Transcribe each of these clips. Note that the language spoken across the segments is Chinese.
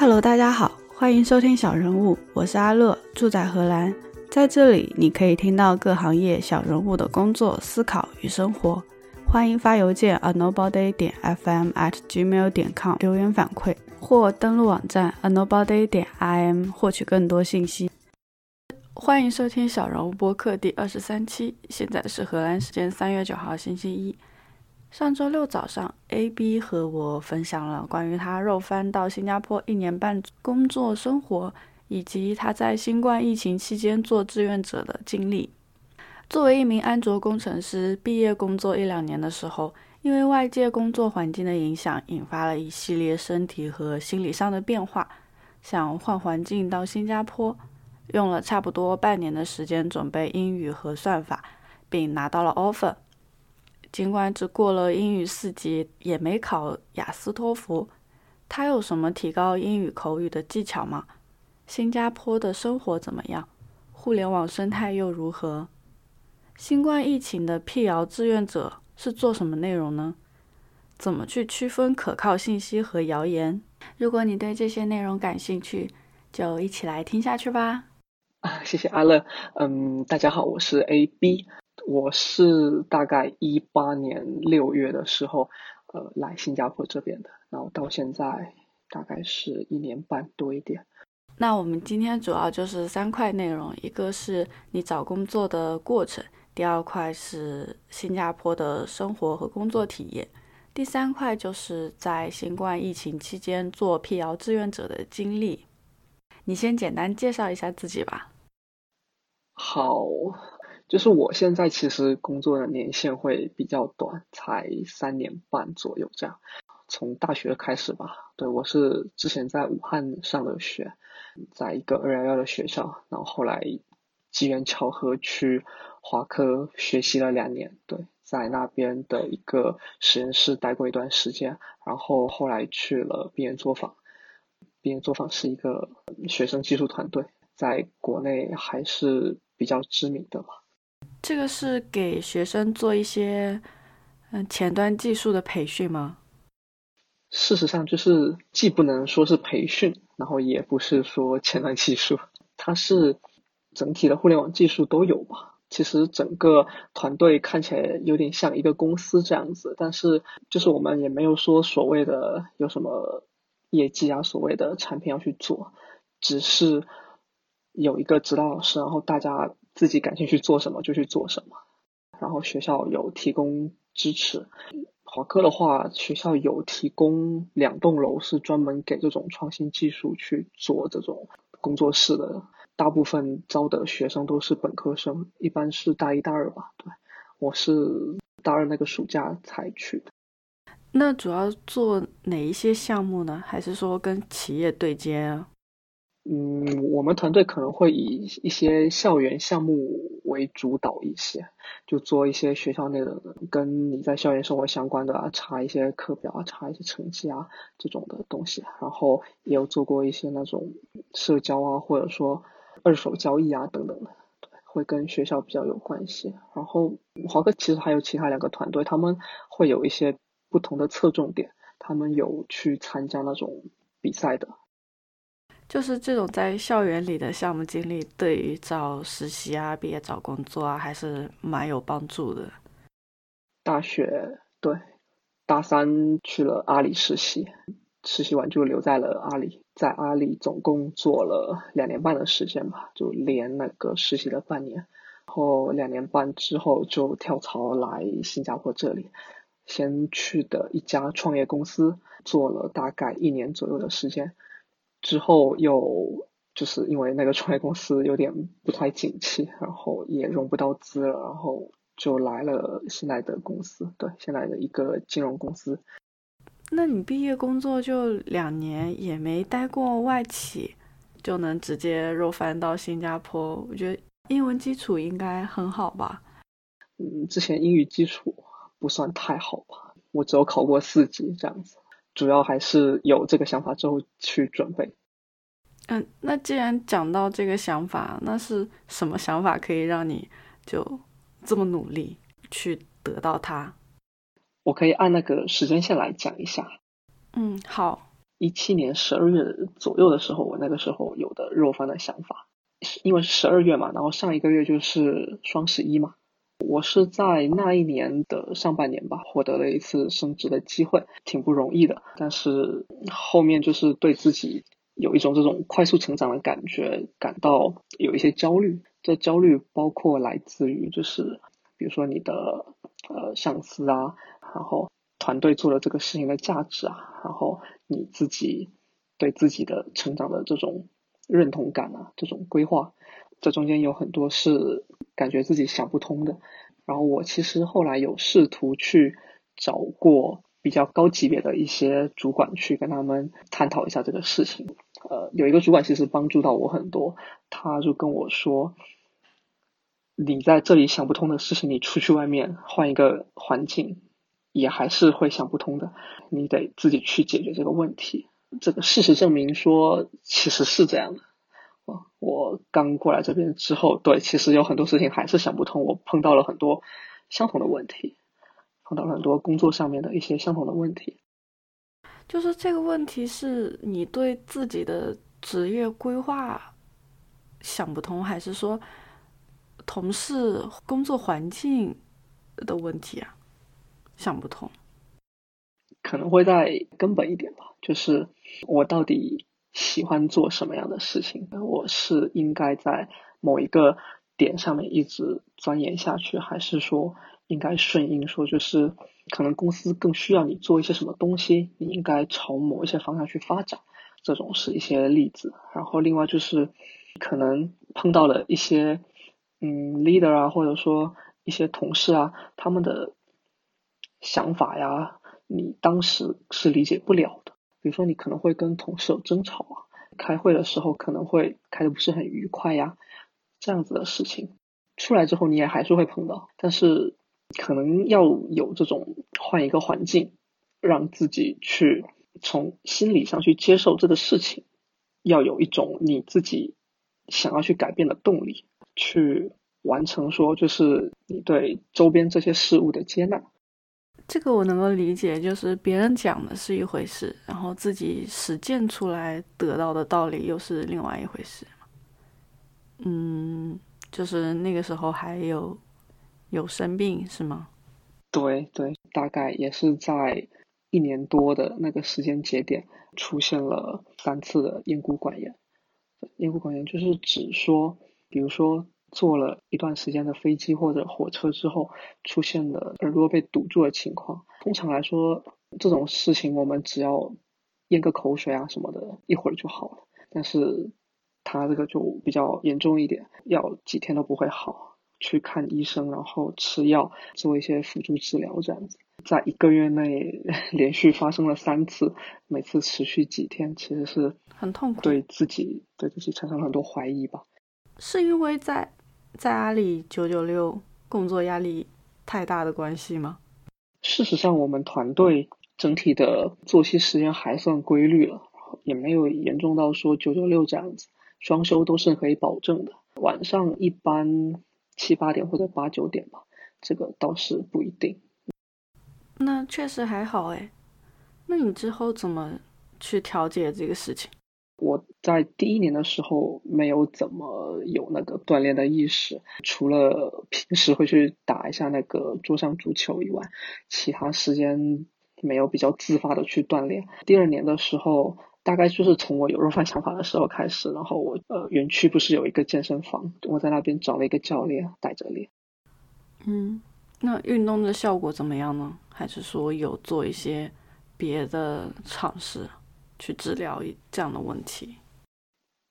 Hello，大家好，欢迎收听小人物，我是阿乐，住在荷兰，在这里你可以听到各行业小人物的工作、思考与生活。欢迎发邮件 a nobody 点 fm at gmail 点 com 留言反馈，或登录网站 a nobody 点 im 获取更多信息。欢迎收听小人物播客第二十三期，现在是荷兰时间三月九号星期一。上周六早上，A B 和我分享了关于他肉翻到新加坡一年半工作生活，以及他在新冠疫情期间做志愿者的经历。作为一名安卓工程师，毕业工作一两年的时候，因为外界工作环境的影响，引发了一系列身体和心理上的变化，想换环境到新加坡，用了差不多半年的时间准备英语和算法，并拿到了 offer。尽管只过了英语四级，也没考雅思托福，他有什么提高英语口语的技巧吗？新加坡的生活怎么样？互联网生态又如何？新冠疫情的辟谣志愿者是做什么内容呢？怎么去区分可靠信息和谣言？如果你对这些内容感兴趣，就一起来听下去吧。啊，谢谢阿乐。嗯，大家好，我是 A B。我是大概一八年六月的时候，呃，来新加坡这边的，然后到现在大概是一年半多一点。那我们今天主要就是三块内容，一个是你找工作的过程，第二块是新加坡的生活和工作体验，第三块就是在新冠疫情期间做辟谣志愿者的经历。你先简单介绍一下自己吧。好。就是我现在其实工作的年限会比较短，才三年半左右这样。从大学开始吧，对我是之前在武汉上的学，在一个二幺幺的学校，然后后来机缘巧合去华科学习了两年，对，在那边的一个实验室待过一段时间，然后后来去了毕业作坊，毕业作坊是一个学生技术团队，在国内还是比较知名的嘛。这个是给学生做一些嗯前端技术的培训吗？事实上，就是既不能说是培训，然后也不是说前端技术，它是整体的互联网技术都有吧。其实整个团队看起来有点像一个公司这样子，但是就是我们也没有说所谓的有什么业绩啊，所谓的产品要去做，只是有一个指导老师，然后大家。自己感兴趣做什么就去做什么，然后学校有提供支持。华科的话，学校有提供两栋楼是专门给这种创新技术去做这种工作室的。大部分招的学生都是本科生，一般是大一大二吧。对，我是大二那个暑假才去的。那主要做哪一些项目呢？还是说跟企业对接啊？嗯，我们团队可能会以一些校园项目为主导一些，就做一些学校内的跟你在校园生活相关的啊，查一些课表啊，查一些成绩啊这种的东西。然后也有做过一些那种社交啊，或者说二手交易啊等等的，会跟学校比较有关系。然后华科其实还有其他两个团队，他们会有一些不同的侧重点，他们有去参加那种比赛的。就是这种在校园里的项目经历，对于找实习啊、毕业找工作啊，还是蛮有帮助的。大学对，大三去了阿里实习，实习完就留在了阿里，在阿里总共做了两年半的时间吧，就连那个实习了半年，然后两年半之后就跳槽来新加坡这里，先去的一家创业公司做了大概一年左右的时间。之后又就是因为那个创业公司有点不太景气，然后也融不到资了，然后就来了现在的公司，对，现在的一个金融公司。那你毕业工作就两年，也没待过外企，就能直接肉翻到新加坡？我觉得英文基础应该很好吧？嗯，之前英语基础不算太好吧，我只有考过四级这样子。主要还是有这个想法之后去准备。嗯，那既然讲到这个想法，那是什么想法可以让你就这么努力去得到它？我可以按那个时间线来讲一下。嗯，好。一七年十二月左右的时候，我那个时候有的肉饭的想法，因为是十二月嘛，然后上一个月就是双十一嘛，我是在那一年的上半年吧，获得了一次升职的机会，挺不容易的，但是后面就是对自己有一种这种快速成长的感觉，感到有一些焦虑，这焦虑包括来自于就是比如说你的呃上司啊，然后。团队做了这个事情的价值啊，然后你自己对自己的成长的这种认同感啊，这种规划，这中间有很多是感觉自己想不通的。然后我其实后来有试图去找过比较高级别的一些主管去跟他们探讨一下这个事情。呃，有一个主管其实帮助到我很多，他就跟我说：“你在这里想不通的事情，你出去外面换一个环境。”也还是会想不通的，你得自己去解决这个问题。这个事实证明说，其实是这样的。我刚过来这边之后，对，其实有很多事情还是想不通。我碰到了很多相同的问题，碰到了很多工作上面的一些相同的问题。就是这个问题是你对自己的职业规划想不通，还是说同事工作环境的问题啊？想不通，可能会在根本一点吧，就是我到底喜欢做什么样的事情？我是应该在某一个点上面一直钻研下去，还是说应该顺应说，就是可能公司更需要你做一些什么东西，你应该朝某一些方向去发展？这种是一些例子。然后另外就是可能碰到了一些嗯 leader 啊，或者说一些同事啊，他们的。想法呀，你当时是理解不了的。比如说，你可能会跟同事有争吵啊，开会的时候可能会开的不是很愉快呀，这样子的事情出来之后，你也还是会碰到。但是，可能要有这种换一个环境，让自己去从心理上去接受这个事情，要有一种你自己想要去改变的动力，去完成说就是你对周边这些事物的接纳。这个我能够理解，就是别人讲的是一回事，然后自己实践出来得到的道理又是另外一回事。嗯，就是那个时候还有有生病是吗？对对，大概也是在一年多的那个时间节点出现了三次的咽鼓管炎。咽鼓管炎就是指说，比如说。坐了一段时间的飞机或者火车之后，出现了耳朵被堵住的情况。通常来说，这种事情我们只要咽个口水啊什么的，一会儿就好了。但是他这个就比较严重一点，要几天都不会好，去看医生，然后吃药，做一些辅助治疗这样子。在一个月内 连续发生了三次，每次持续几天，其实是很痛苦，对自己对自己产生了很多怀疑吧。是因为在。在阿里九九六工作压力太大的关系吗？事实上，我们团队整体的作息时间还算规律了，也没有严重到说九九六这样子，双休都是可以保证的。晚上一般七八点或者八九点吧，这个倒是不一定。那确实还好哎。那你之后怎么去调节这个事情？我在第一年的时候没有怎么有那个锻炼的意识，除了平时会去打一下那个桌上足球以外，其他时间没有比较自发的去锻炼。第二年的时候，大概就是从我有肉饭想法的时候开始，然后我呃园区不是有一个健身房，我在那边找了一个教练带着练。嗯，那运动的效果怎么样呢？还是说有做一些别的尝试？去治疗这样的问题，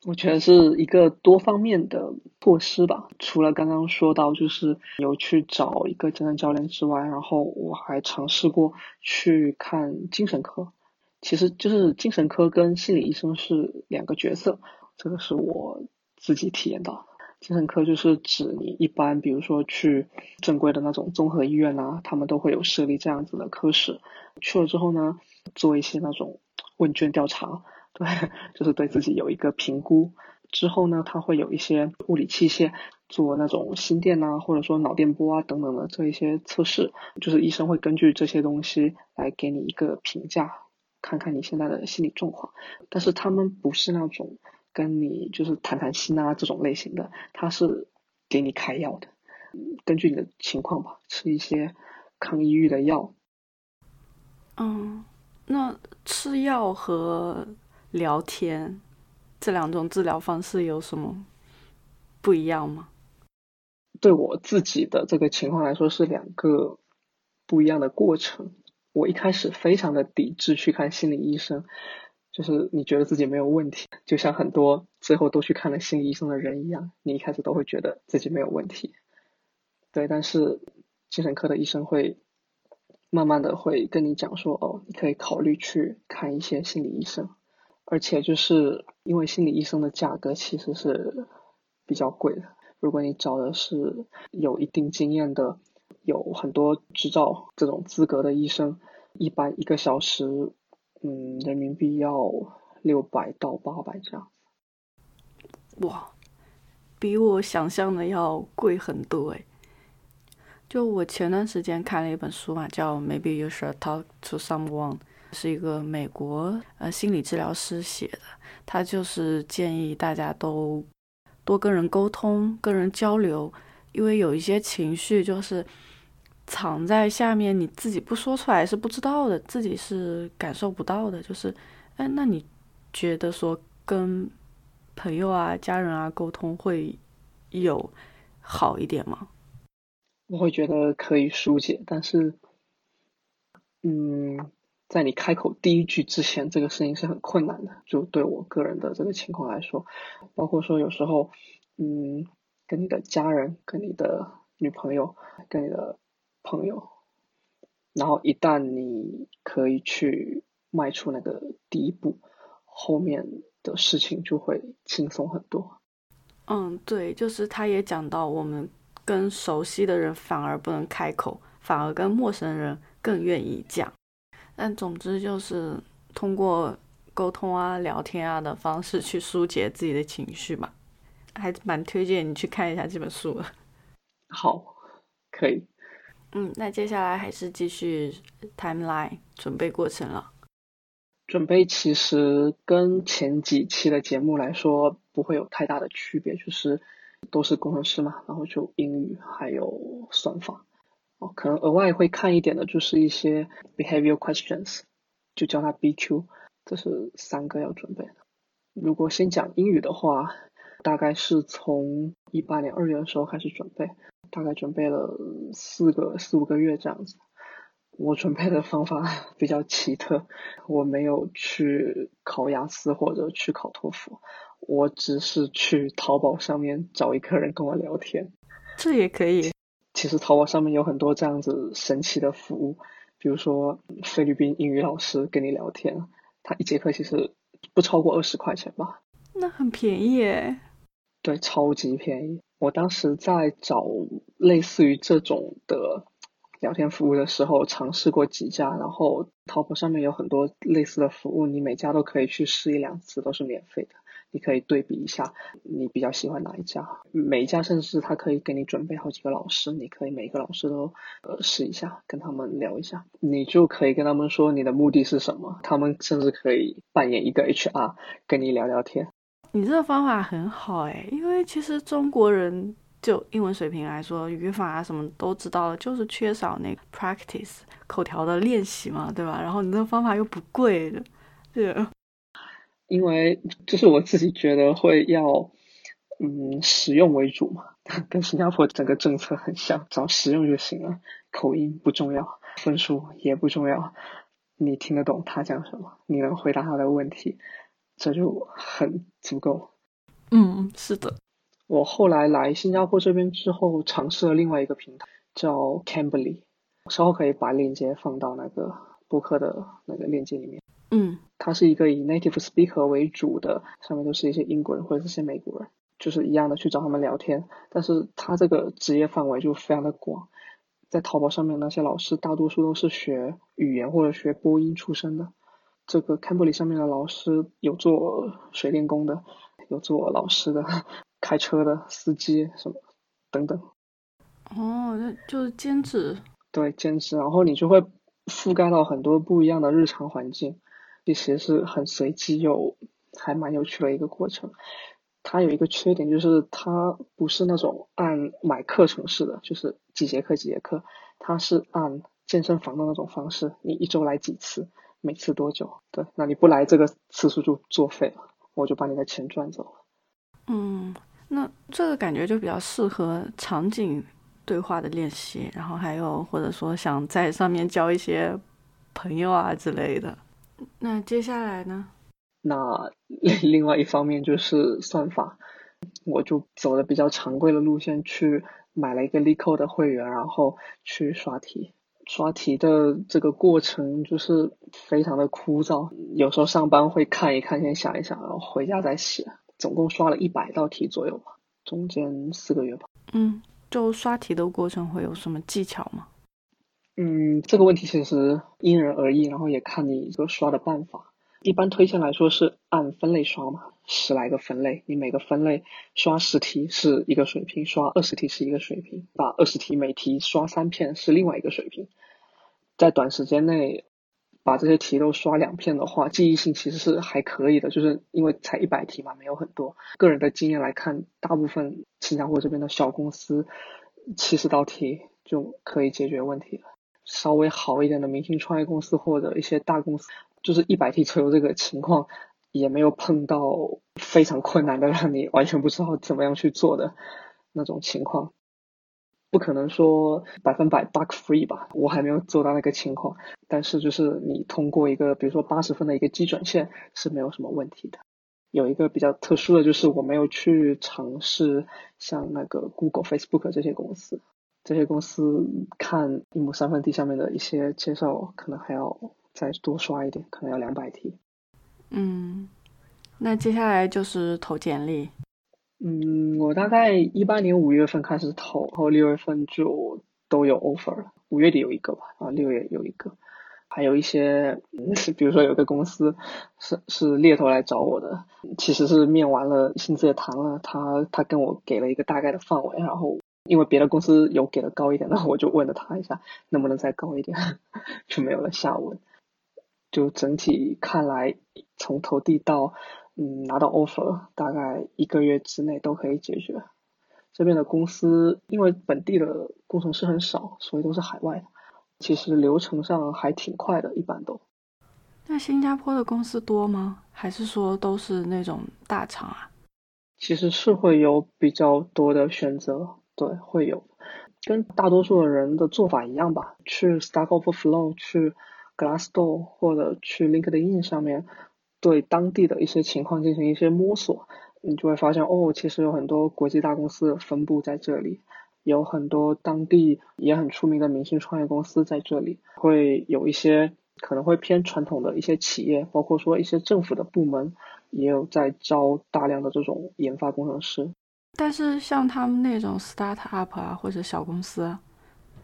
我觉得是一个多方面的措施吧。除了刚刚说到就是有去找一个健身教练之外，然后我还尝试过去看精神科。其实就是精神科跟心理医生是两个角色，这个是我自己体验到。精神科就是指你一般比如说去正规的那种综合医院啊，他们都会有设立这样子的科室。去了之后呢，做一些那种。问卷调查，对，就是对自己有一个评估。之后呢，他会有一些物理器械做那种心电啊，或者说脑电波啊等等的这一些测试。就是医生会根据这些东西来给你一个评价，看看你现在的心理状况。但是他们不是那种跟你就是谈谈心啊这种类型的，他是给你开药的，根据你的情况吧，吃一些抗抑郁的药。嗯，那吃药和聊天这两种治疗方式有什么不一样吗？对我自己的这个情况来说是两个不一样的过程。我一开始非常的抵制去看心理医生，就是你觉得自己没有问题，就像很多最后都去看了心理医生的人一样，你一开始都会觉得自己没有问题。对，但是精神科的医生会慢慢的会跟你讲说，哦，你可以考虑去看一些心理医生，而且就是因为心理医生的价格其实是比较贵的。如果你找的是有一定经验的、有很多执照这种资格的医生，一般一个小时，嗯，人民币要六百到八百这样。哇，比我想象的要贵很多诶。就我前段时间看了一本书嘛，叫《Maybe You Should Talk to Someone》，是一个美国呃心理治疗师写的，他就是建议大家都。多跟人沟通，跟人交流，因为有一些情绪就是藏在下面，你自己不说出来是不知道的，自己是感受不到的。就是，哎，那你觉得说跟朋友啊、家人啊沟通会有好一点吗？我会觉得可以疏解，但是，嗯。在你开口第一句之前，这个事情是很困难的。就对我个人的这个情况来说，包括说有时候，嗯，跟你的家人、跟你的女朋友、跟你的朋友，然后一旦你可以去迈出那个第一步，后面的事情就会轻松很多。嗯，对，就是他也讲到，我们跟熟悉的人反而不能开口，反而跟陌生人更愿意讲。但总之就是通过沟通啊、聊天啊的方式去疏解自己的情绪嘛，还蛮推荐你去看一下这本书的。好，可以。嗯，那接下来还是继续 timeline 准备过程了。准备其实跟前几期的节目来说不会有太大的区别，就是都是工程师嘛，然后就英语还有算法。哦，可能额外会看一点的，就是一些 behavior questions，就叫它 BQ，这是三个要准备的。如果先讲英语的话，大概是从一八年二月的时候开始准备，大概准备了四个四五个月这样子。我准备的方法 比较奇特，我没有去考雅思或者去考托福，我只是去淘宝上面找一个人跟我聊天。这也可以。其实淘宝上面有很多这样子神奇的服务，比如说菲律宾英语老师跟你聊天，他一节课其实不超过二十块钱吧？那很便宜诶。对，超级便宜。我当时在找类似于这种的聊天服务的时候，尝试过几家，然后淘宝上面有很多类似的服务，你每家都可以去试一两次，都是免费的。你可以对比一下，你比较喜欢哪一家？每一家甚至他可以给你准备好几个老师，你可以每个老师都呃试一下，跟他们聊一下，你就可以跟他们说你的目的是什么，他们甚至可以扮演一个 HR 跟你聊聊天。你这个方法很好哎，因为其实中国人就英文水平来说，语法啊什么都知道了，就是缺少那个 practice 口条的练习嘛，对吧？然后你这个方法又不贵的，对。因为就是我自己觉得会要，嗯，实用为主嘛，跟新加坡整个政策很像，找实用就行了，口音不重要，分数也不重要，你听得懂他讲什么，你能回答他的问题，这就很足够。嗯，是的。我后来来新加坡这边之后，尝试了另外一个平台，叫 Cambly，稍后可以把链接放到那个播客的那个链接里面。嗯，它是一个以 native speaker 为主的，上面都是一些英国人或者是些美国人，就是一样的去找他们聊天。但是它这个职业范围就非常的广，在淘宝上面那些老师大多数都是学语言或者学播音出身的。这个 Cambly 上面的老师有做水电工的，有做老师的，开车的司机什么等等。哦，那就是兼职。对，兼职，然后你就会覆盖到很多不一样的日常环境。其实是很随机又还蛮有趣的一个过程。它有一个缺点就是它不是那种按买课程式的，就是几节课几节课，它是按健身房的那种方式，你一周来几次，每次多久？对，那你不来这个次数就作废了，我就把你的钱赚走了。嗯，那这个感觉就比较适合场景对话的练习，然后还有或者说想在上面交一些朋友啊之类的。那接下来呢？那 另外一方面就是算法，我就走的比较常规的路线，去买了一个 LeetCode 的会员，然后去刷题。刷题的这个过程就是非常的枯燥，有时候上班会看一看，先想一想，然后回家再写。总共刷了一百道题左右吧，中间四个月吧。嗯，就刷题的过程会有什么技巧吗？嗯，这个问题其实因人而异，然后也看你一个刷的办法。一般推荐来说是按分类刷嘛，十来个分类，你每个分类刷十题是一个水平，刷二十题是一个水平，把二十题每题刷三遍是另外一个水平，在短时间内把这些题都刷两遍的话，记忆性其实是还可以的，就是因为才一百题嘛，没有很多。个人的经验来看，大部分新加坡这边的小公司七十道题就可以解决问题了，稍微好一点的明星创业公司或者一些大公司。就是一百题左右这个情况，也没有碰到非常困难的让你完全不知道怎么样去做的那种情况，不可能说百分百 bug free 吧，我还没有做到那个情况。但是就是你通过一个比如说八十分的一个基准线是没有什么问题的。有一个比较特殊的就是我没有去尝试像那个 Google、Facebook 这些公司，这些公司看一亩三分地下面的一些介绍，可能还要。再多刷一点，可能要两百题。嗯，那接下来就是投简历。嗯，我大概一八年五月份开始投，然后六月份就都有 offer 了。五月底有一个吧，啊，六月有一个，还有一些，比如说有个公司是是猎头来找我的，其实是面完了，薪资也谈了，他他跟我给了一个大概的范围，然后。因为别的公司有给的高一点，那我就问了他一下，能不能再高一点，就没有了下文。就整体看来，从投递到嗯拿到 offer，大概一个月之内都可以解决。这边的公司因为本地的工程师很少，所以都是海外的。其实流程上还挺快的，一般都。那新加坡的公司多吗？还是说都是那种大厂啊？其实是会有比较多的选择，对，会有。跟大多数的人的做法一样吧，去 Stack Overflow 去。Glassdoor 或者去 LinkedIn 上面对当地的一些情况进行一些摸索，你就会发现哦，其实有很多国际大公司分布在这里，有很多当地也很出名的明星创业公司在这里，会有一些可能会偏传统的一些企业，包括说一些政府的部门也有在招大量的这种研发工程师。但是像他们那种 startup 啊或者小公司，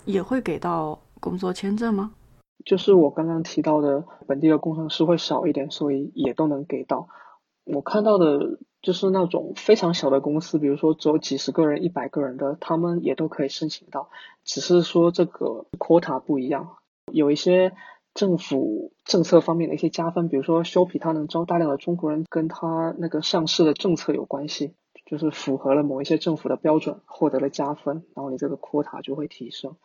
也会给到工作签证吗？就是我刚刚提到的，本地的工程师会少一点，所以也都能给到。我看到的就是那种非常小的公司，比如说只有几十个人、一百个人的，他们也都可以申请到，只是说这个 quota 不一样。有一些政府政策方面的一些加分，比如说修皮，它能招大量的中国人，跟他那个上市的政策有关系，就是符合了某一些政府的标准，获得了加分，然后你这个 quota 就会提升。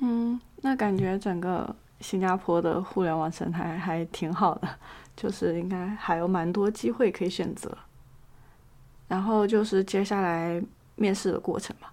嗯，那感觉整个。新加坡的互联网生态还挺好的，就是应该还有蛮多机会可以选择。然后就是接下来面试的过程嘛。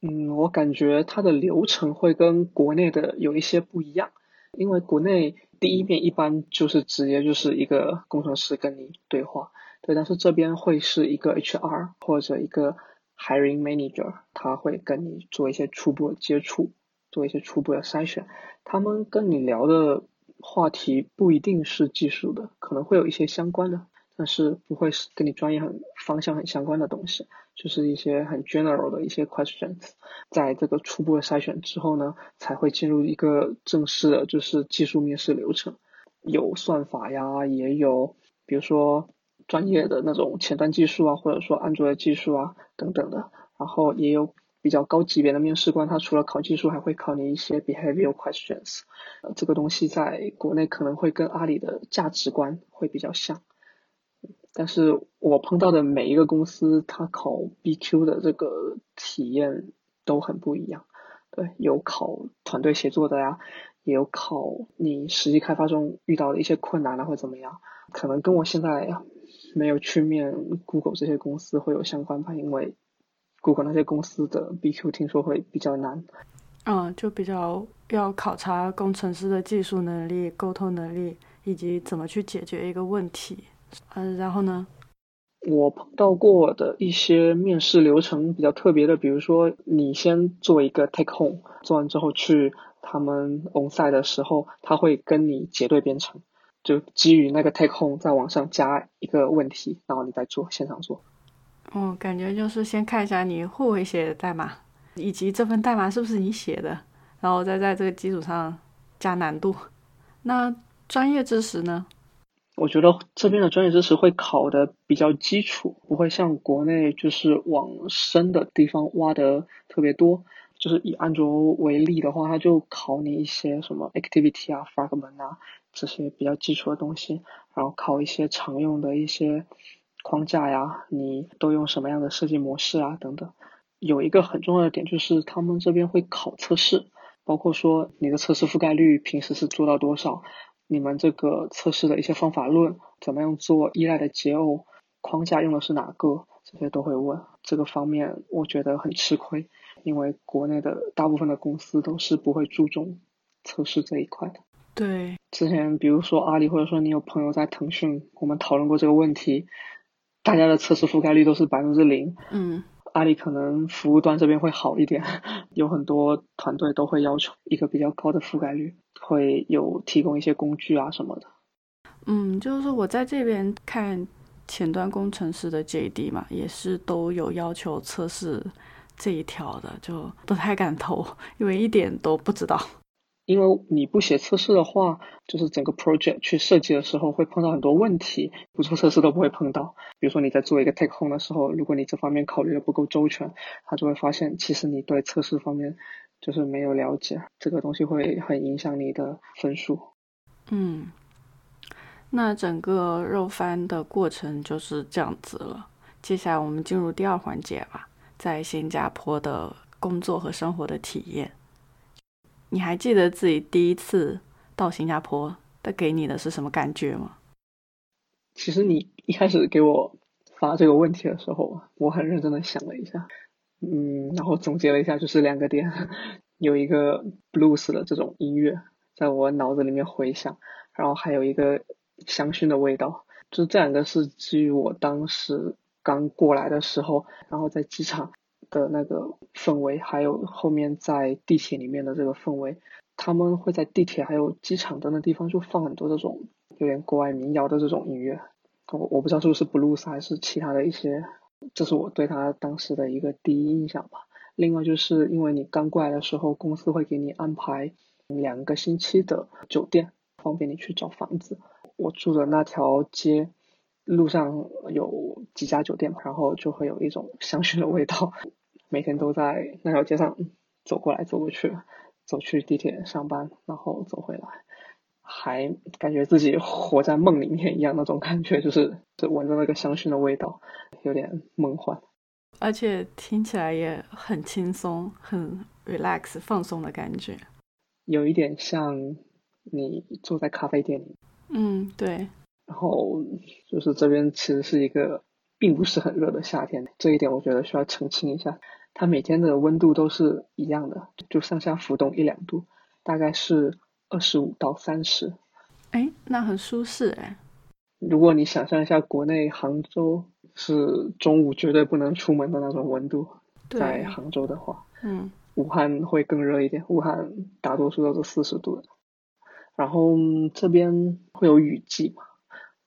嗯，我感觉它的流程会跟国内的有一些不一样，因为国内第一面一般就是直接就是一个工程师跟你对话，对，但是这边会是一个 HR 或者一个 Hiring Manager，他会跟你做一些初步的接触。做一些初步的筛选，他们跟你聊的话题不一定是技术的，可能会有一些相关的，但是不会是跟你专业很方向很相关的东西，就是一些很 general 的一些 questions。在这个初步的筛选之后呢，才会进入一个正式的，就是技术面试流程，有算法呀，也有比如说专业的那种前端技术啊，或者说安卓的技术啊等等的，然后也有。比较高级别的面试官，他除了考技术，还会考你一些 behavior questions。呃，这个东西在国内可能会跟阿里的价值观会比较像，但是我碰到的每一个公司，他考 BQ 的这个体验都很不一样。对，有考团队协作的呀，也有考你实际开发中遇到的一些困难啊，或怎么样，可能跟我现在没有去面 Google 这些公司会有相关吧，因为。Google 那些公司的 BQ 听说会比较难，嗯，就比较要考察工程师的技术能力、沟通能力以及怎么去解决一个问题。嗯，然后呢？我碰到过的一些面试流程比较特别的，比如说你先做一个 take home，做完之后去他们 on site 的时候，他会跟你结对编程，就基于那个 take home 在网上加一个问题，然后你再做现场做。哦，感觉就是先看一下你会不会写代码，以及这份代码是不是你写的，然后再在这个基础上加难度。那专业知识呢？我觉得这边的专业知识会考的比较基础，不会像国内就是往深的地方挖的特别多。就是以安卓为例的话，它就考你一些什么 activity 啊、fragment 啊这些比较基础的东西，然后考一些常用的一些。框架呀，你都用什么样的设计模式啊？等等，有一个很重要的点就是他们这边会考测试，包括说你的测试覆盖率平时是做到多少，你们这个测试的一些方法论，怎么样做依赖的解耦，框架用的是哪个，这些都会问。这个方面我觉得很吃亏，因为国内的大部分的公司都是不会注重测试这一块的。对，之前比如说阿里，或者说你有朋友在腾讯，我们讨论过这个问题。大家的测试覆盖率都是百分之零。嗯，阿里可能服务端这边会好一点，有很多团队都会要求一个比较高的覆盖率，会有提供一些工具啊什么的。嗯，就是我在这边看前端工程师的 JD 嘛，也是都有要求测试这一条的，就不太敢投，因为一点都不知道。因为你不写测试的话，就是整个 project 去设计的时候会碰到很多问题，不做测试都不会碰到。比如说你在做一个 take home 的时候，如果你这方面考虑的不够周全，他就会发现其实你对测试方面就是没有了解，这个东西会很影响你的分数。嗯，那整个肉翻的过程就是这样子了。接下来我们进入第二环节吧，在新加坡的工作和生活的体验。你还记得自己第一次到新加坡，带给你的是什么感觉吗？其实你一开始给我发这个问题的时候，我很认真的想了一下，嗯，然后总结了一下，就是两个点，有一个 blues 的这种音乐在我脑子里面回响，然后还有一个香薰的味道，就这两个是基于我当时刚过来的时候，然后在机场。的那个氛围，还有后面在地铁里面的这个氛围，他们会在地铁还有机场等等地方就放很多这种有点国外民谣的这种音乐，我我不知道是不是 blues 还是其他的一些，这是我对他当时的一个第一印象吧。另外就是因为你刚过来的时候，公司会给你安排两个星期的酒店，方便你去找房子。我住的那条街路上有几家酒店，然后就会有一种香薰的味道。每天都在那条街上走过来走过去，走去地铁上班，然后走回来，还感觉自己活在梦里面一样那种感觉，就是就闻着那个香薰的味道，有点梦幻。而且听起来也很轻松，很 relax 放松的感觉，有一点像你坐在咖啡店里。嗯，对。然后就是这边其实是一个并不是很热的夏天，这一点我觉得需要澄清一下。它每天的温度都是一样的，就上下浮动一两度，大概是二十五到三十。哎，那很舒适哎。如果你想象一下，国内杭州是中午绝对不能出门的那种温度，在杭州的话，嗯，武汉会更热一点，武汉大多数都是四十度的。然后这边会有雨季嘛，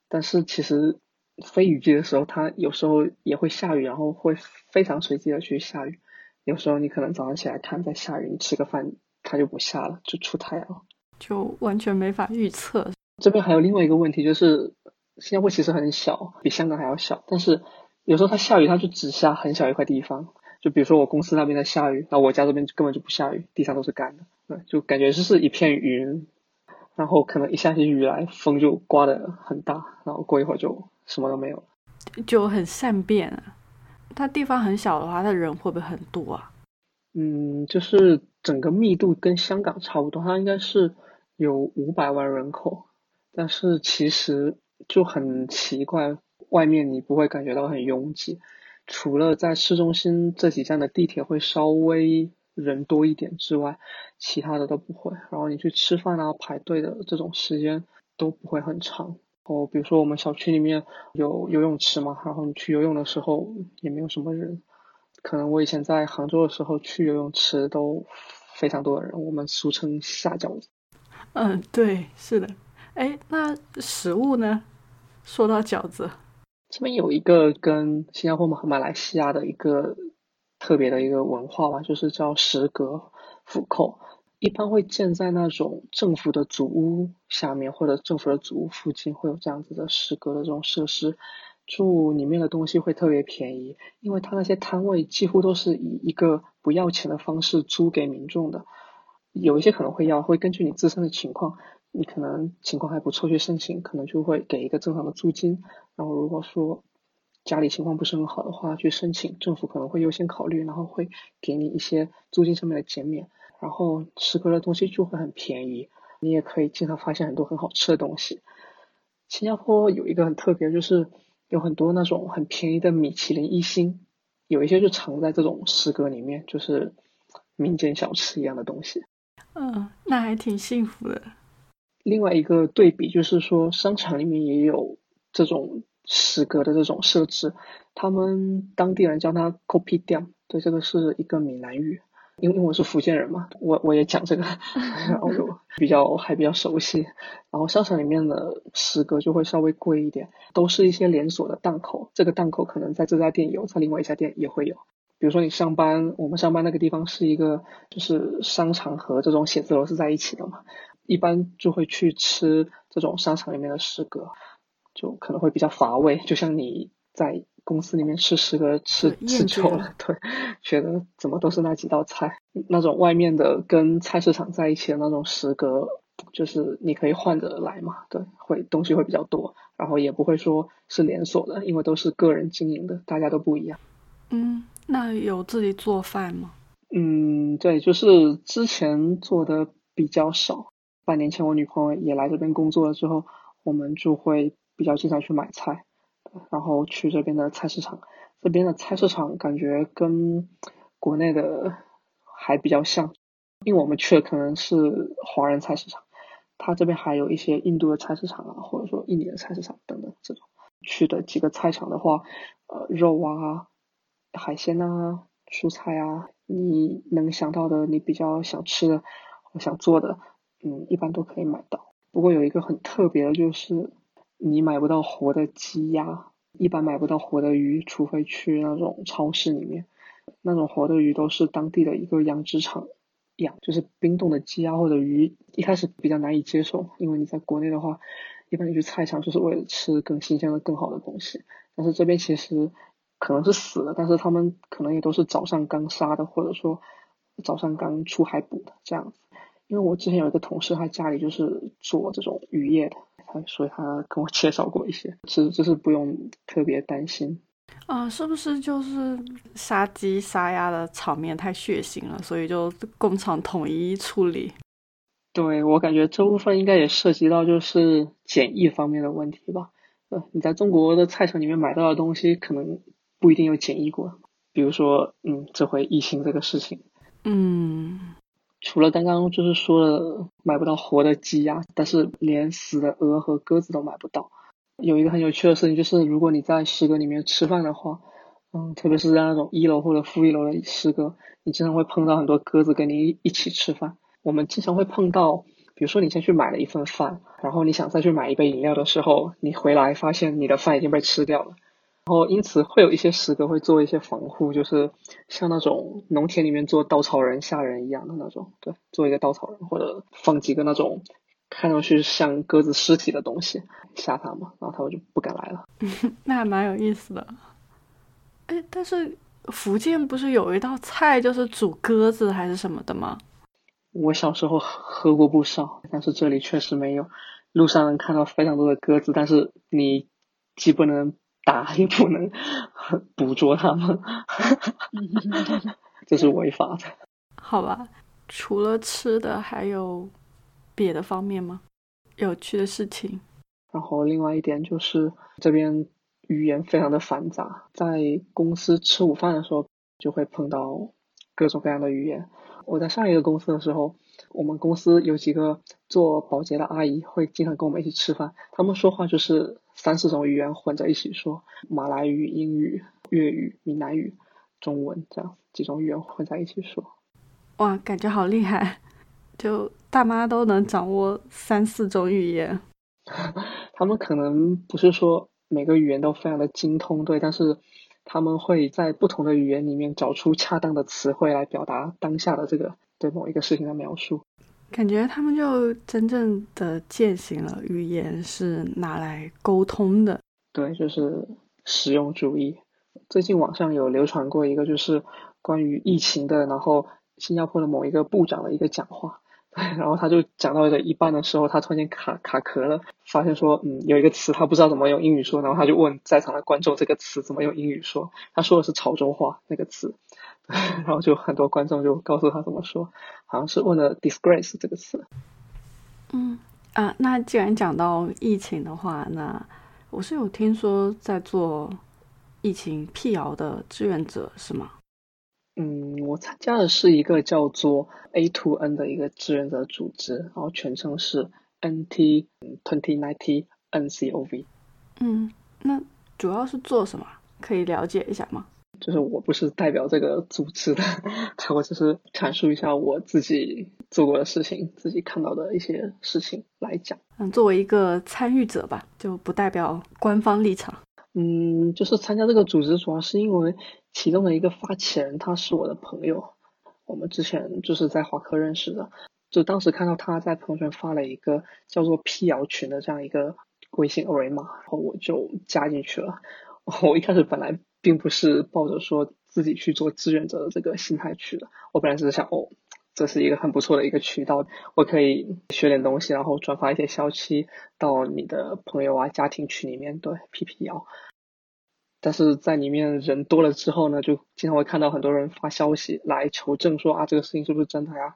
但是其实。非雨季的时候，它有时候也会下雨，然后会非常随机的去下雨。有时候你可能早上起来看在下雨，你吃个饭它就不下了，就出太阳，就完全没法预测。这边还有另外一个问题，就是新加坡其实很小，比香港还要小，但是有时候它下雨，它就只下很小一块地方，就比如说我公司那边在下雨，那我家这边根本就不下雨，地上都是干的，对，就感觉就是一片云，然后可能一下起雨来，风就刮得很大，然后过一会儿就什么都没有了，就很善变啊。它地方很小的话，它人会不会很多啊？嗯，就是整个密度跟香港差不多，它应该是有五百万人口，但是其实就很奇怪，外面你不会感觉到很拥挤，除了在市中心这几站的地铁会稍微人多一点之外，其他的都不会。然后你去吃饭啊、排队的这种时间都不会很长。哦，比如说我们小区里面有游泳池嘛，然后你去游泳的时候也没有什么人。可能我以前在杭州的时候去游泳池都非常多的人，我们俗称下饺子。嗯，对，是的。哎，那食物呢？说到饺子，这边有一个跟新加坡和马来西亚的一个特别的一个文化吧，就是叫食阁府扣。一般会建在那种政府的祖屋下面，或者政府的祖屋附近，会有这样子的食阁的这种设施。住里面的东西会特别便宜，因为他那些摊位几乎都是以一个不要钱的方式租给民众的。有一些可能会要，会根据你自身的情况，你可能情况还不错去申请，可能就会给一个正常的租金。然后如果说家里情况不是很好的话，去申请，政府可能会优先考虑，然后会给你一些租金上面的减免。然后食阁的东西就会很便宜，你也可以经常发现很多很好吃的东西。新加坡有一个很特别，就是有很多那种很便宜的米其林一星，有一些就藏在这种食阁里面，就是民间小吃一样的东西。嗯，那还挺幸福的。另外一个对比就是说，商场里面也有这种食阁的这种设置，他们当地人叫它 “kopi 店”，对，这个是一个闽南语。因为我是福建人嘛，我我也讲这个，然后就比较还比较熟悉。然后商场里面的食阁就会稍微贵一点，都是一些连锁的档口。这个档口可能在这家店有，在另外一家店也会有。比如说你上班，我们上班那个地方是一个就是商场和这种写字楼是在一起的嘛，一般就会去吃这种商场里面的食阁，就可能会比较乏味，就像你在。公司里面吃食阁吃吃久了，对，觉得怎么都是那几道菜，那种外面的跟菜市场在一起的那种食阁，就是你可以换着来嘛，对，会东西会比较多，然后也不会说是连锁的，因为都是个人经营的，大家都不一样。嗯，那有自己做饭吗？嗯，对，就是之前做的比较少，半年前我女朋友也来这边工作了之后，我们就会比较经常去买菜。然后去这边的菜市场，这边的菜市场感觉跟国内的还比较像，因为我们去的可能是华人菜市场，它这边还有一些印度的菜市场啊，或者说印尼的菜市场等等这种。去的几个菜场的话，呃，肉啊、海鲜啊、蔬菜啊，你能想到的，你比较想吃的、想做的，嗯，一般都可以买到。不过有一个很特别的就是。你买不到活的鸡鸭，一般买不到活的鱼，除非去那种超市里面。那种活的鱼都是当地的一个养殖场养，就是冰冻的鸡鸭或者鱼。一开始比较难以接受，因为你在国内的话，一般你去菜场就是为了吃更新鲜的、更好的东西。但是这边其实可能是死了，但是他们可能也都是早上刚杀的，或者说早上刚出海捕的这样子。因为我之前有一个同事，他家里就是做这种渔业的。所以他跟我介绍过一些，其实就是不用特别担心。啊，是不是就是杀鸡杀鸭的场面太血腥了，所以就工厂统一处理？对我感觉这部分应该也涉及到就是检疫方面的问题吧。呃，你在中国的菜场里面买到的东西，可能不一定有检疫过。比如说，嗯，这回疫情这个事情，嗯。除了刚刚就是说了买不到活的鸡鸭，但是连死的鹅和鸽子都买不到。有一个很有趣的事情就是，如果你在食阁里面吃饭的话，嗯，特别是在那种一楼或者负一楼的食阁，你经常会碰到很多鸽子跟你一起吃饭。我们经常会碰到，比如说你先去买了一份饭，然后你想再去买一杯饮料的时候，你回来发现你的饭已经被吃掉了。然后因此会有一些食阁会做一些防护，就是像那种农田里面做稻草人吓人一样的那种，对，做一个稻草人或者放几个那种看上去像鸽子尸体的东西吓他嘛，然后他们就不敢来了。那还蛮有意思的。哎，但是福建不是有一道菜就是煮鸽子还是什么的吗？我小时候喝过不少，但是这里确实没有。路上能看到非常多的鸽子，但是你既不能打，也不能捕捉他们，这是违法的。好吧，除了吃的，还有别的方面吗？有趣的事情。然后另外一点就是这边语言非常的繁杂，在公司吃午饭的时候就会碰到各种各样的语言。我在上一个公司的时候。我们公司有几个做保洁的阿姨会经常跟我们一起吃饭，他们说话就是三四种语言混在一起说，马来语、英语、粤语、闽南语、中文这样几种语言混在一起说。哇，感觉好厉害！就大妈都能掌握三四种语言。他们可能不是说每个语言都非常的精通，对，但是他们会在不同的语言里面找出恰当的词汇来表达当下的这个。对某一个事情的描述，感觉他们就真正的践行了语言是拿来沟通的。对，就是实用主义。最近网上有流传过一个，就是关于疫情的，然后新加坡的某一个部长的一个讲话，然后他就讲到这一半的时候，他突然间卡卡壳了，发现说，嗯，有一个词他不知道怎么用英语说，然后他就问在场的观众这个词怎么用英语说，他说的是潮州话那个词。然后就很多观众就告诉他怎么说，好像是问了 “disgrace” 这个词。嗯啊，那既然讲到疫情的话，那我是有听说在做疫情辟谣的志愿者，是吗？嗯，我参加的是一个叫做 A to N 的一个志愿者组织，然后全称是 NT Twenty Ninety NCOV。嗯，那主要是做什么？可以了解一下吗？就是我不是代表这个组织的，我只是阐述一下我自己做过的事情，自己看到的一些事情来讲。嗯，作为一个参与者吧，就不代表官方立场。嗯，就是参加这个组织，主要是因为其中的一个发起人他是我的朋友，我们之前就是在华科认识的，就当时看到他在朋友圈发了一个叫做辟谣群的这样一个微信二维码，然后我就加进去了。我一开始本来。并不是抱着说自己去做志愿者的这个心态去的，我本来只是想，哦，这是一个很不错的一个渠道，我可以学点东西，然后转发一些消息到你的朋友啊、家庭群里面，对，辟辟谣。但是在里面人多了之后呢，就经常会看到很多人发消息来求证，说啊，这个事情是不是真的呀？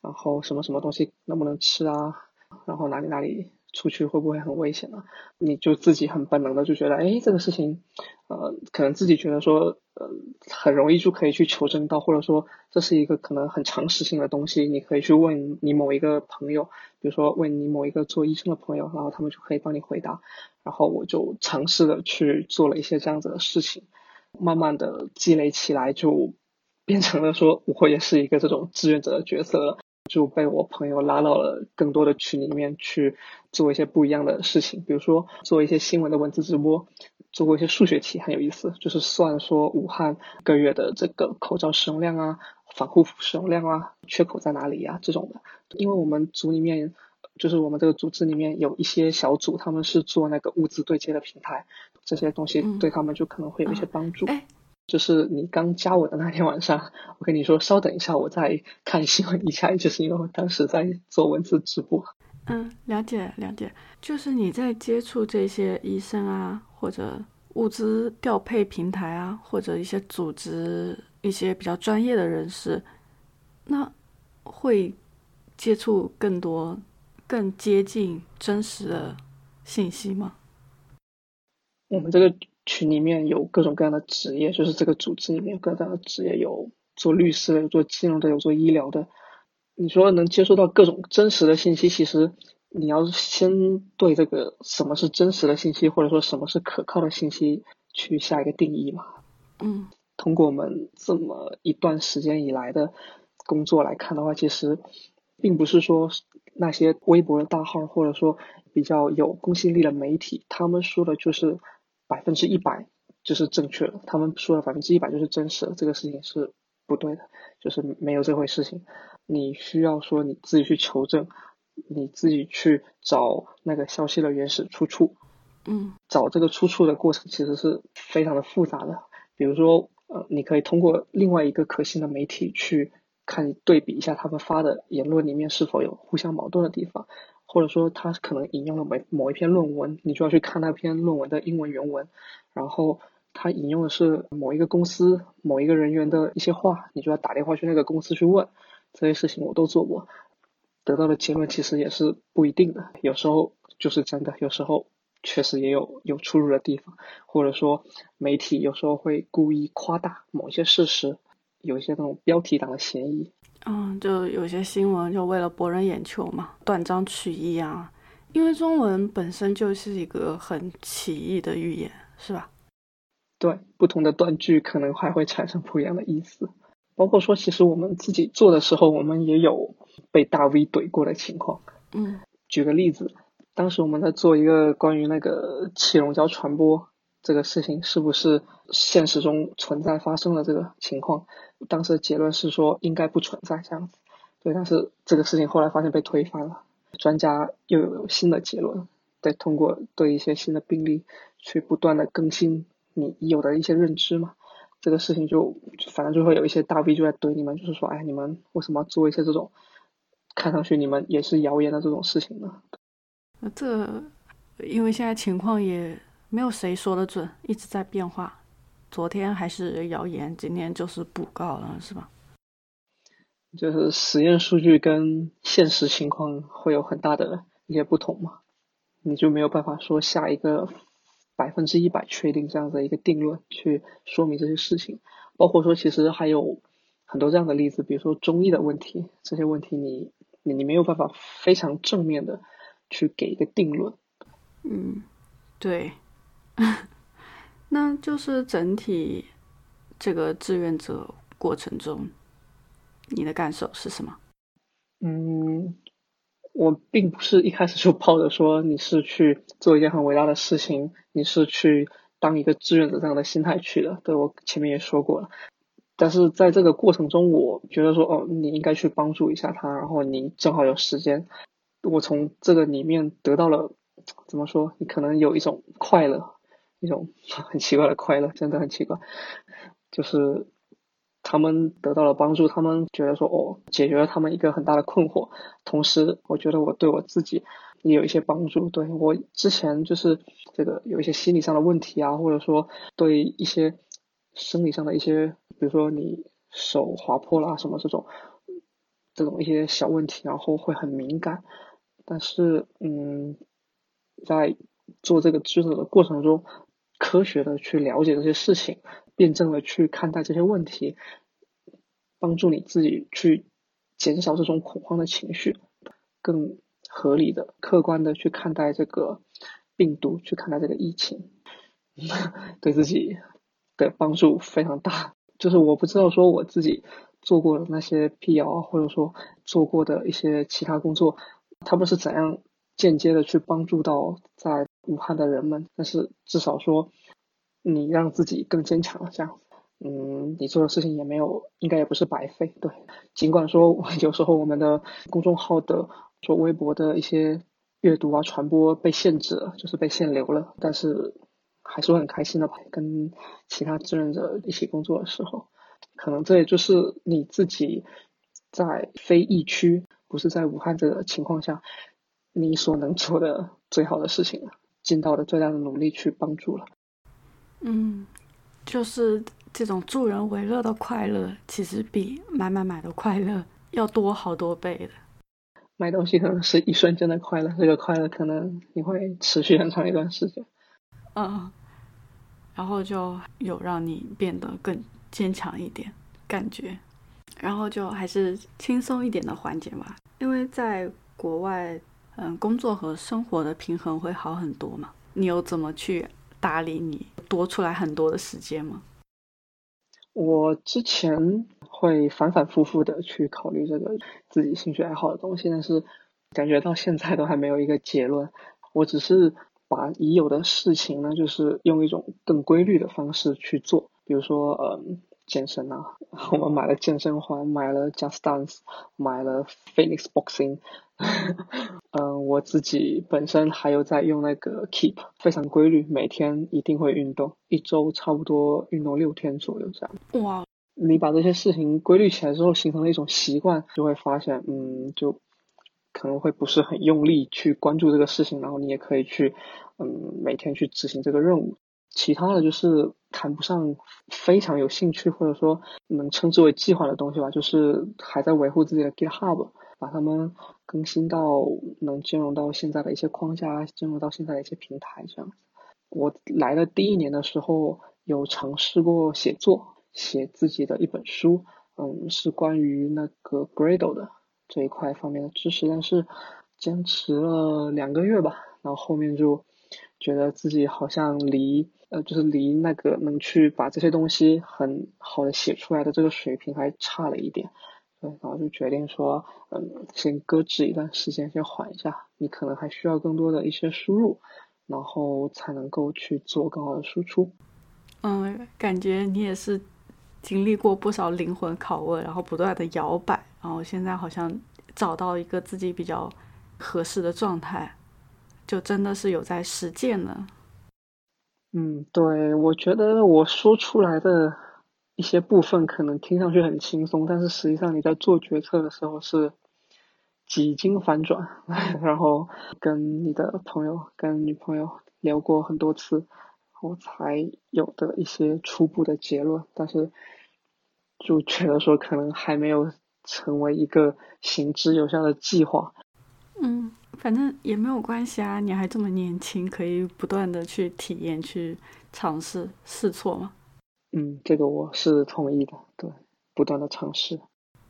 然后什么什么东西能不能吃啊？然后哪里哪里。出去会不会很危险呢？你就自己很本能的就觉得，哎，这个事情，呃，可能自己觉得说，呃，很容易就可以去求证到，或者说这是一个可能很常识性的东西，你可以去问你某一个朋友，比如说问你某一个做医生的朋友，然后他们就可以帮你回答。然后我就尝试的去做了一些这样子的事情，慢慢的积累起来，就变成了说我也是一个这种志愿者的角色了。就被我朋友拉到了更多的群里面去做一些不一样的事情，比如说做一些新闻的文字直播，做过一些数学题很有意思，就是算说武汉个月的这个口罩使用量啊、防护服使用量啊、缺口在哪里呀这种的。因为我们组里面，就是我们这个组织里面有一些小组，他们是做那个物资对接的平台，这些东西对他们就可能会有一些帮助。就是你刚加我的那天晚上，我跟你说稍等一下，我再看新闻一下，就是因为我当时在做文字直播。嗯，了解了解。就是你在接触这些医生啊，或者物资调配平台啊，或者一些组织、一些比较专业的人士，那会接触更多、更接近真实的信息吗？我们这个。群里面有各种各样的职业，就是这个组织里面各种各样的职业，有做律师的，有做金融的，有做医疗的。你说能接收到各种真实的信息，其实你要先对这个什么是真实的信息，或者说什么是可靠的信息去下一个定义嘛。嗯，通过我们这么一段时间以来的工作来看的话，其实并不是说那些微博的大号，或者说比较有公信力的媒体，他们说的就是。百分之一百就是正确的，他们说的百分之一百就是真实的，这个事情是不对的，就是没有这回事情。你需要说你自己去求证，你自己去找那个消息的原始出处。嗯，找这个出处的过程其实是非常的复杂的。比如说呃，你可以通过另外一个可信的媒体去看对比一下他们发的言论里面是否有互相矛盾的地方，或者说他可能引用了某某一篇论文，你就要去看那篇论文的英文原文，然后他引用的是某一个公司某一个人员的一些话，你就要打电话去那个公司去问，这些事情我都做过，得到的结论其实也是不一定的，有时候就是真的，有时候。确实也有有出入的地方，或者说媒体有时候会故意夸大某些事实，有一些那种标题党的嫌疑。嗯，就有些新闻就为了博人眼球嘛，断章取义啊。因为中文本身就是一个很奇异的语言，是吧？对，不同的断句可能还会产生不一样的意思。包括说，其实我们自己做的时候，我们也有被大 V 怼过的情况。嗯，举个例子。当时我们在做一个关于那个气溶胶传播这个事情是不是现实中存在发生了这个情况，当时的结论是说应该不存在这样子，对，但是这个事情后来发现被推翻了，专家又有新的结论，对，通过对一些新的病例去不断的更新你已有的一些认知嘛，这个事情就反正就会有一些大 V 就在怼你们，就是说，哎，你们为什么做一些这种看上去你们也是谣言的这种事情呢？那这，因为现在情况也没有谁说的准，一直在变化。昨天还是谣言，今天就是补告了，是吧？就是实验数据跟现实情况会有很大的一些不同嘛，你就没有办法说下一个百分之一百确定这样的一个定论去说明这些事情。包括说，其实还有很多这样的例子，比如说中医的问题，这些问题你你你没有办法非常正面的。去给一个定论，嗯，对，那就是整体这个志愿者过程中，你的感受是什么？嗯，我并不是一开始就抱着说你是去做一件很伟大的事情，你是去当一个志愿者这样的心态去的。对我前面也说过了，但是在这个过程中，我觉得说哦，你应该去帮助一下他，然后你正好有时间。我从这个里面得到了，怎么说？你可能有一种快乐，一种 很奇怪的快乐，真的很奇怪。就是他们得到了帮助，他们觉得说哦，解决了他们一个很大的困惑。同时，我觉得我对我自己也有一些帮助。对我之前就是这个有一些心理上的问题啊，或者说对一些生理上的一些，比如说你手划破了什么这种，这种一些小问题，然后会很敏感。但是，嗯，在做这个知识的过程中，科学的去了解这些事情，辩证的去看待这些问题，帮助你自己去减少这种恐慌的情绪，更合理的、客观的去看待这个病毒，去看待这个疫情，对自己的帮助非常大。就是我不知道说我自己做过的那些辟谣，或者说做过的一些其他工作。他们是怎样间接的去帮助到在武汉的人们？但是至少说，你让自己更坚强了，这样，嗯，你做的事情也没有，应该也不是白费。对，尽管说有时候我们的公众号的、说微博的一些阅读啊、传播被限制了，就是被限流了，但是还是会很开心的吧？跟其他志愿者一起工作的时候，可能这也就是你自己在非疫区。不是在武汉的情况下，你所能做的最好的事情了，尽到了最大的努力去帮助了。嗯，就是这种助人为乐的快乐，其实比买买买的快乐要多好多倍的。买东西可能是一瞬间的快乐，这个快乐可能你会持续很长一段时间。嗯，然后就有让你变得更坚强一点感觉。然后就还是轻松一点的环节嘛，因为在国外，嗯，工作和生活的平衡会好很多嘛。你有怎么去打理你多出来很多的时间吗？我之前会反反复复的去考虑这个自己兴趣爱好的东西，但是感觉到现在都还没有一个结论。我只是把已有的事情呢，就是用一种更规律的方式去做，比如说，嗯。健身啊，我们买了健身环，买了 Just Dance，买了 Phoenix Boxing。嗯，我自己本身还有在用那个 Keep，非常规律，每天一定会运动，一周差不多运动六天左右这样。哇！你把这些事情规律起来之后，形成了一种习惯，就会发现，嗯，就可能会不是很用力去关注这个事情，然后你也可以去，嗯，每天去执行这个任务。其他的就是谈不上非常有兴趣，或者说能称之为计划的东西吧，就是还在维护自己的 GitHub，把它们更新到能兼容到现在的一些框架，兼容到现在的一些平台这样。我来的第一年的时候，有尝试过写作，写自己的一本书，嗯，是关于那个 Gradle 的这一块方面的知识，但是坚持了两个月吧，然后后面就觉得自己好像离。呃，就是离那个能去把这些东西很好的写出来的这个水平还差了一点，对，然后就决定说，嗯，先搁置一段时间，先缓一下。你可能还需要更多的一些输入，然后才能够去做更好的输出。嗯，感觉你也是经历过不少灵魂拷问，然后不断的摇摆，然后现在好像找到一个自己比较合适的状态，就真的是有在实践了。嗯，对，我觉得我说出来的一些部分可能听上去很轻松，但是实际上你在做决策的时候是几经反转，然后跟你的朋友、跟女朋友聊过很多次，我才有的一些初步的结论，但是就觉得说可能还没有成为一个行之有效的计划。嗯。反正也没有关系啊，你还这么年轻，可以不断的去体验、去尝试、试错嘛。嗯，这个我是同意的，对，不断的尝试。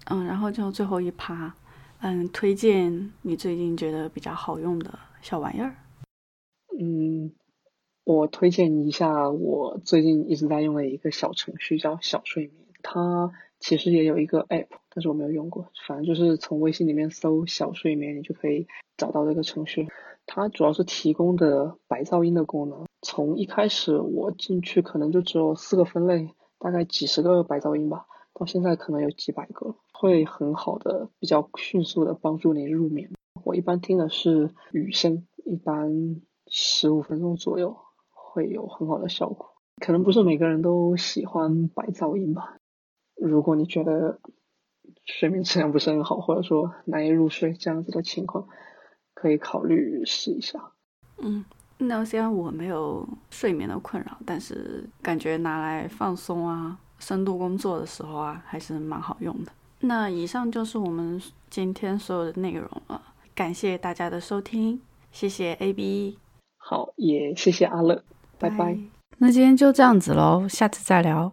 嗯，然后就最后一趴，嗯，推荐你最近觉得比较好用的小玩意儿。嗯，我推荐一下我最近一直在用的一个小程序，叫小睡眠。它其实也有一个 app，但是我没有用过。反正就是从微信里面搜“小睡眠”，你就可以找到这个程序。它主要是提供的白噪音的功能。从一开始我进去可能就只有四个分类，大概几十个白噪音吧，到现在可能有几百个，会很好的、比较迅速的帮助你入眠。我一般听的是雨声，一般十五分钟左右会有很好的效果。可能不是每个人都喜欢白噪音吧。如果你觉得睡眠质量不是很好，或者说难以入睡这样子的情况，可以考虑试一下。嗯，那虽然我没有睡眠的困扰，但是感觉拿来放松啊、深度工作的时候啊，还是蛮好用的。那以上就是我们今天所有的内容了，感谢大家的收听，谢谢 A B，好，也谢谢阿乐，拜拜。那今天就这样子喽，下次再聊。